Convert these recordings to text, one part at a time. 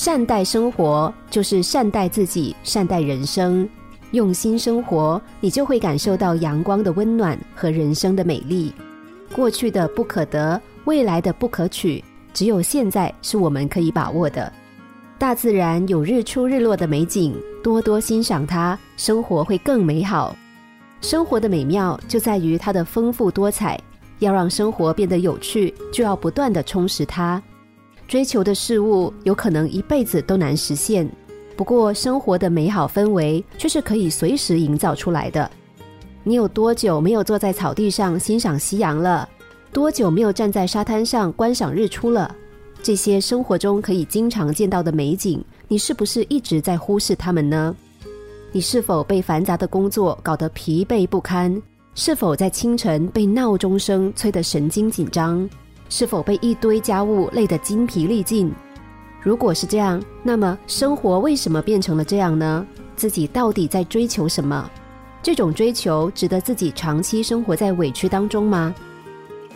善待生活就是善待自己，善待人生。用心生活，你就会感受到阳光的温暖和人生的美丽。过去的不可得，未来的不可取，只有现在是我们可以把握的。大自然有日出日落的美景，多多欣赏它，生活会更美好。生活的美妙就在于它的丰富多彩。要让生活变得有趣，就要不断的充实它。追求的事物有可能一辈子都难实现，不过生活的美好氛围却是可以随时营造出来的。你有多久没有坐在草地上欣赏夕阳了？多久没有站在沙滩上观赏日出了？这些生活中可以经常见到的美景，你是不是一直在忽视它们呢？你是否被繁杂的工作搞得疲惫不堪？是否在清晨被闹钟声催得神经紧张？是否被一堆家务累得精疲力尽？如果是这样，那么生活为什么变成了这样呢？自己到底在追求什么？这种追求值得自己长期生活在委屈当中吗？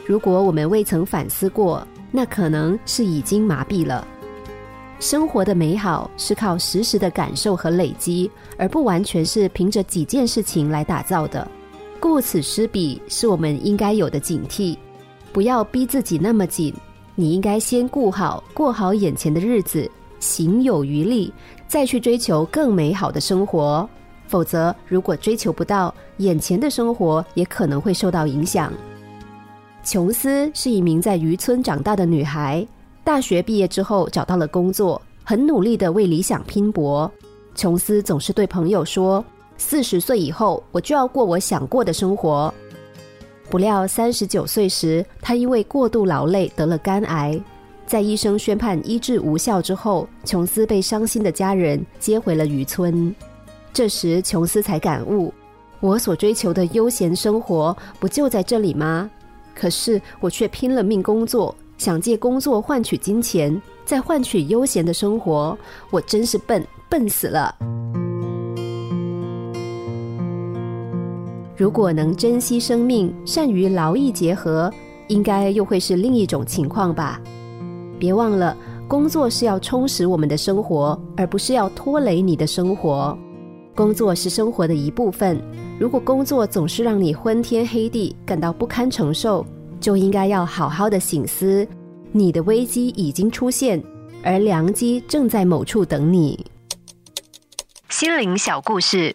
如果我们未曾反思过，那可能是已经麻痹了。生活的美好是靠实时的感受和累积，而不完全是凭着几件事情来打造的。顾此失彼是我们应该有的警惕，不要逼自己那么紧。你应该先顾好、过好眼前的日子，行有余力，再去追求更美好的生活。否则，如果追求不到，眼前的生活也可能会受到影响。琼斯是一名在渔村长大的女孩，大学毕业之后找到了工作，很努力的为理想拼搏。琼斯总是对朋友说：“四十岁以后，我就要过我想过的生活。”不料三十九岁时，他因为过度劳累得了肝癌，在医生宣判医治无效之后，琼斯被伤心的家人接回了渔村。这时，琼斯才感悟：我所追求的悠闲生活，不就在这里吗？可是我却拼了命工作，想借工作换取金钱，再换取悠闲的生活。我真是笨，笨死了！如果能珍惜生命，善于劳逸结合，应该又会是另一种情况吧？别忘了，工作是要充实我们的生活，而不是要拖累你的生活。工作是生活的一部分。如果工作总是让你昏天黑地，感到不堪承受，就应该要好好的醒思，你的危机已经出现，而良机正在某处等你。心灵小故事，